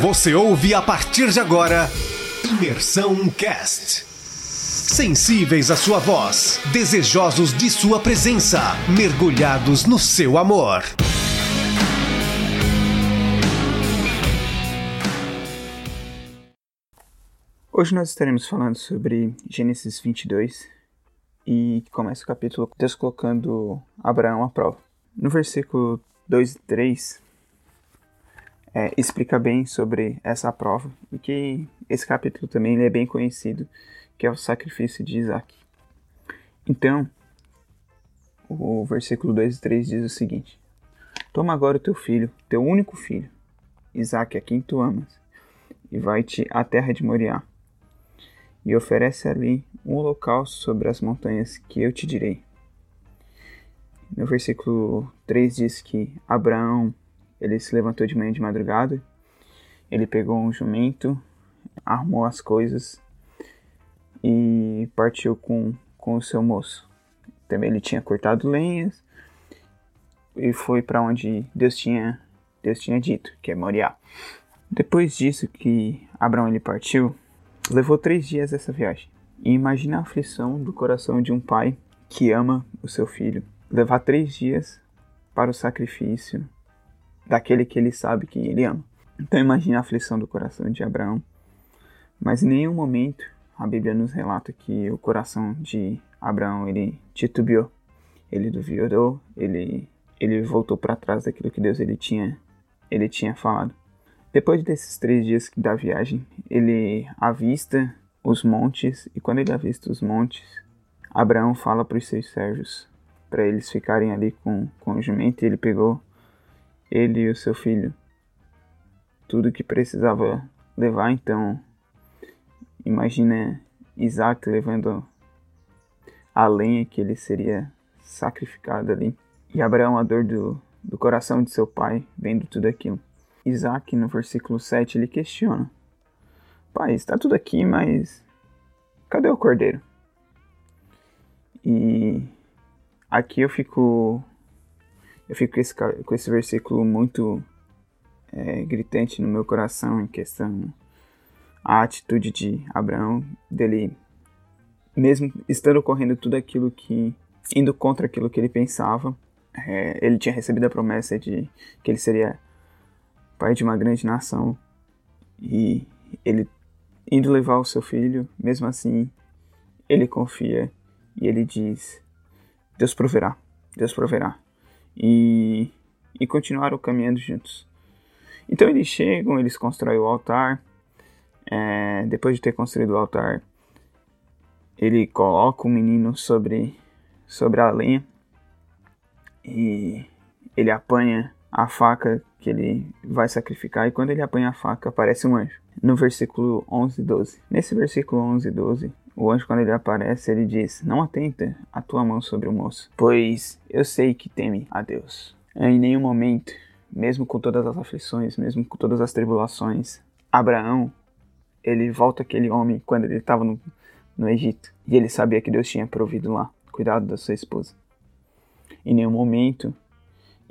Você ouve a partir de agora Imersão Cast. Sensíveis à sua voz, desejosos de sua presença, mergulhados no seu amor. Hoje nós estaremos falando sobre Gênesis 22 e começa o capítulo Deus colocando Abraão à prova. No versículo 2 e 3 é, explica bem sobre essa prova e que esse capítulo também é bem conhecido, que é o sacrifício de Isaac. Então, o versículo 2 e 3 diz o seguinte: Toma agora o teu filho, teu único filho, Isaac, a quem tu amas, e vai-te à terra de Moriá e oferece ali um holocausto sobre as montanhas que eu te direi. No versículo 3 diz que Abraão ele se levantou de manhã de madrugada, ele pegou um jumento, arrumou as coisas e partiu com, com o seu moço. Também ele tinha cortado lenhas e foi para onde Deus tinha Deus tinha dito, que é Moriá. Depois disso que Abraão ele partiu, Levou três dias essa viagem. E imagina a aflição do coração de um pai que ama o seu filho. Levar três dias para o sacrifício daquele que ele sabe que ele ama. Então imagina a aflição do coração de Abraão. Mas em nenhum momento a Bíblia nos relata que o coração de Abraão ele titubeou, ele duvidou, ele ele voltou para trás daquilo que Deus ele tinha ele tinha falado. Depois desses três dias da viagem, ele avista os montes, e quando ele avista os montes, Abraão fala para os seus servos, para eles ficarem ali com, com o jumento, e ele pegou ele e o seu filho, tudo que precisava levar, então imagina Isaac levando a lenha que ele seria sacrificado ali, e Abraão, a dor do, do coração de seu pai, vendo tudo aquilo. Isaac, no versículo 7, ele questiona: Pai, está tudo aqui, mas cadê o cordeiro? E aqui eu fico. Eu fico com esse, com esse versículo muito é, gritante no meu coração em questão a atitude de Abraão, dele, mesmo estando ocorrendo tudo aquilo que. indo contra aquilo que ele pensava, é, ele tinha recebido a promessa de que ele seria pai de uma grande nação, e ele indo levar o seu filho, mesmo assim, ele confia e ele diz: Deus proverá, Deus proverá. E, e continuaram caminhando juntos. Então eles chegam, eles constroem o altar. É, depois de ter construído o altar, ele coloca o menino sobre, sobre a lenha e ele apanha a faca que ele vai sacrificar, e quando ele apanha a faca, aparece um anjo. No versículo 11 e 12. Nesse versículo 11 e 12, o anjo, quando ele aparece, ele diz: Não atenta a tua mão sobre o moço, pois eu sei que teme a Deus. Em nenhum momento, mesmo com todas as aflições, mesmo com todas as tribulações, Abraão, ele volta aquele homem quando ele estava no, no Egito. E ele sabia que Deus tinha provido lá, cuidado da sua esposa. Em nenhum momento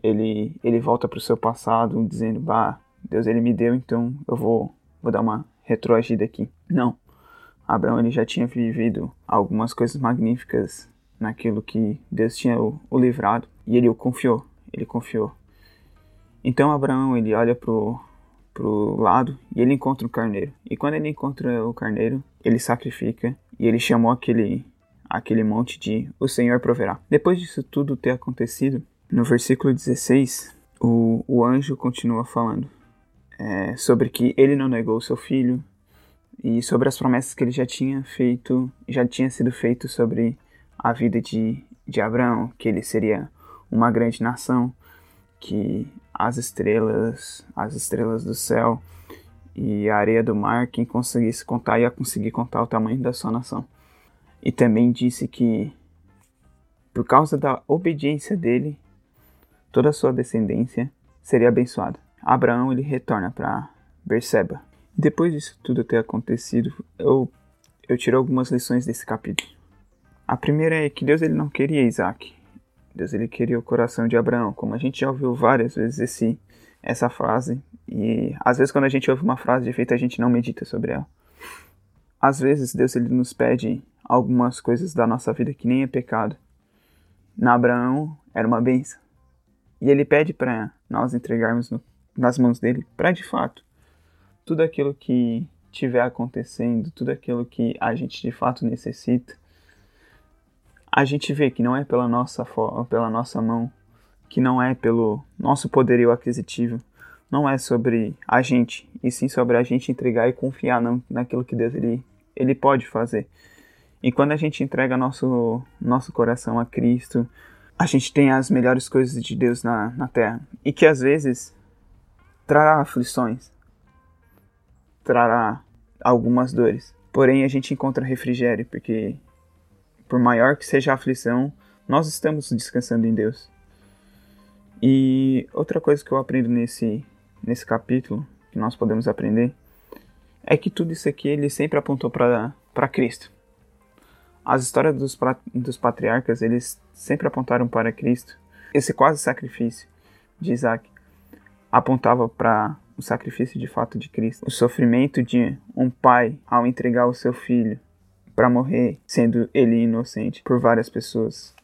ele, ele volta para o seu passado dizendo, bah, Deus ele me deu, então eu vou, vou dar uma retroagida aqui. Não. Abraão ele já tinha vivido algumas coisas magníficas naquilo que Deus tinha o, o livrado e ele o confiou, ele confiou. Então Abraão ele olha pro pro lado e ele encontra o carneiro. E quando ele encontra o carneiro, ele sacrifica e ele chamou aquele aquele monte de o Senhor proverá. Depois disso tudo ter acontecido, no versículo 16, o, o anjo continua falando é, sobre que ele não negou seu filho e sobre as promessas que ele já tinha feito, já tinha sido feito sobre a vida de, de Abraão, que ele seria uma grande nação, que as estrelas, as estrelas do céu e a areia do mar, quem conseguisse contar ia conseguir contar o tamanho da sua nação. E também disse que por causa da obediência dele, toda a sua descendência seria abençoada. Abraão ele retorna para Berseba. Depois disso tudo ter acontecido, eu, eu tiro algumas lições desse capítulo. A primeira é que Deus ele não queria Isaac. Deus ele queria o coração de Abraão. Como a gente já ouviu várias vezes esse, essa frase, e às vezes quando a gente ouve uma frase de efeito, a gente não medita sobre ela. Às vezes Deus ele nos pede algumas coisas da nossa vida que nem é pecado. Na Abraão era uma benção. E ele pede para nós entregarmos no, nas mãos dele, para de fato, tudo aquilo que estiver acontecendo, tudo aquilo que a gente de fato necessita, a gente vê que não é pela nossa, pela nossa mão, que não é pelo nosso poderio aquisitivo, não é sobre a gente, e sim sobre a gente entregar e confiar naquilo que Deus ele, ele pode fazer. E quando a gente entrega nosso, nosso coração a Cristo, a gente tem as melhores coisas de Deus na, na terra. E que às vezes trará aflições, trará algumas dores. Porém, a gente encontra refrigério, porque por maior que seja a aflição, nós estamos descansando em Deus. E outra coisa que eu aprendo nesse, nesse capítulo, que nós podemos aprender, é que tudo isso aqui ele sempre apontou para Cristo. As histórias dos, dos patriarcas, eles sempre apontaram para Cristo. Esse quase sacrifício de Isaac apontava para o sacrifício de fato de Cristo. O sofrimento de um pai ao entregar o seu filho para morrer, sendo ele inocente por várias pessoas,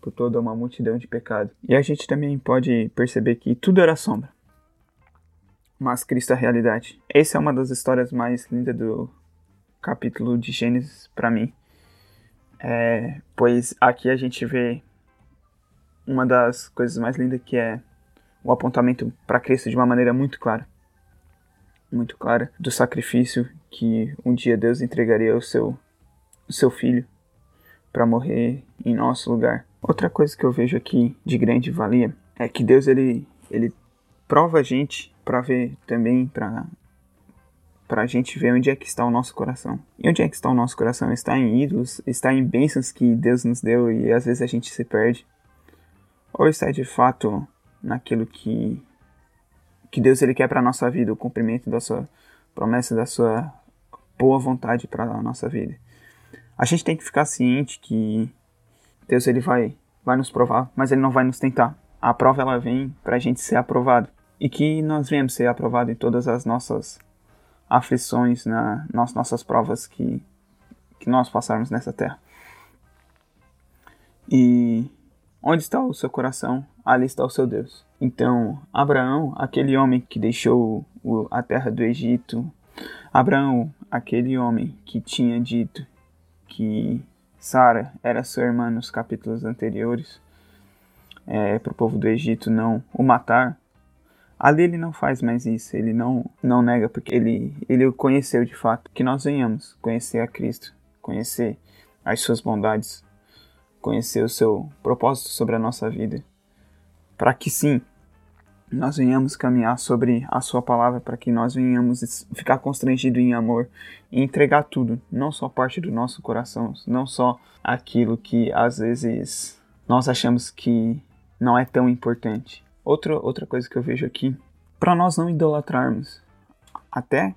por toda uma multidão de pecado. E a gente também pode perceber que tudo era sombra, mas Cristo é a realidade. Essa é uma das histórias mais lindas do capítulo de Gênesis para mim. É, pois aqui a gente vê uma das coisas mais lindas que é o apontamento para Cristo de uma maneira muito clara. Muito clara do sacrifício que um dia Deus entregaria ao seu, ao seu filho para morrer em nosso lugar. Outra coisa que eu vejo aqui de grande valia é que Deus ele, ele prova a gente para ver também para para a gente ver onde é que está o nosso coração. E onde é que está o nosso coração? Está em ídolos, está em bênçãos que Deus nos deu e às vezes a gente se perde. Ou está de fato naquilo que que Deus ele quer para nossa vida, o cumprimento da sua promessa, da sua boa vontade para a nossa vida. A gente tem que ficar ciente que Deus ele vai vai nos provar, mas ele não vai nos tentar. A prova ela vem para a gente ser aprovado e que nós venhamos ser aprovados em todas as nossas aflições, na, nas nossas provas que, que nós passarmos nessa terra. E onde está o seu coração, ali está o seu Deus. Então, Abraão, aquele homem que deixou o, a terra do Egito, Abraão, aquele homem que tinha dito que Sara era sua irmã nos capítulos anteriores, é, para o povo do Egito não o matar, Ali ele não faz mais isso, ele não, não nega, porque ele, ele conheceu de fato. Que nós venhamos conhecer a Cristo, conhecer as suas bondades, conhecer o seu propósito sobre a nossa vida. Para que sim, nós venhamos caminhar sobre a sua palavra, para que nós venhamos ficar constrangido em amor e entregar tudo, não só parte do nosso coração, não só aquilo que às vezes nós achamos que não é tão importante, Outra, outra coisa que eu vejo aqui, para nós não idolatrarmos até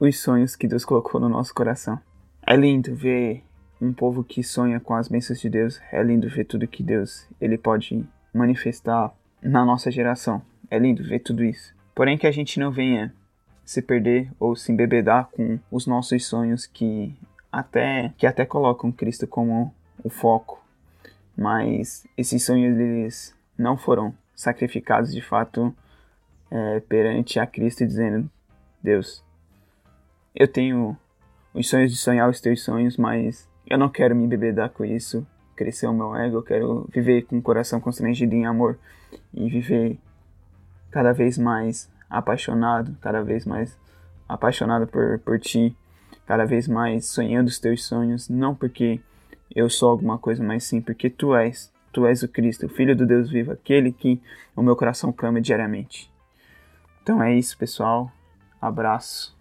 os sonhos que Deus colocou no nosso coração. É lindo ver um povo que sonha com as bênçãos de Deus, é lindo ver tudo que Deus ele pode manifestar na nossa geração. É lindo ver tudo isso. Porém que a gente não venha se perder ou se embebedar com os nossos sonhos que até que até colocam Cristo como o foco, mas esses sonhos eles não foram sacrificados de fato é, perante a Cristo dizendo: Deus, eu tenho os sonhos de sonhar os teus sonhos, mas eu não quero me embebedar com isso, crescer o meu ego, eu quero viver com o coração constrangido em amor e viver cada vez mais apaixonado, cada vez mais apaixonado por, por ti, cada vez mais sonhando os teus sonhos, não porque eu sou alguma coisa, mas sim porque tu és Tu és o Cristo, o Filho do Deus vivo, aquele que o meu coração clama diariamente. Então é isso, pessoal. Abraço.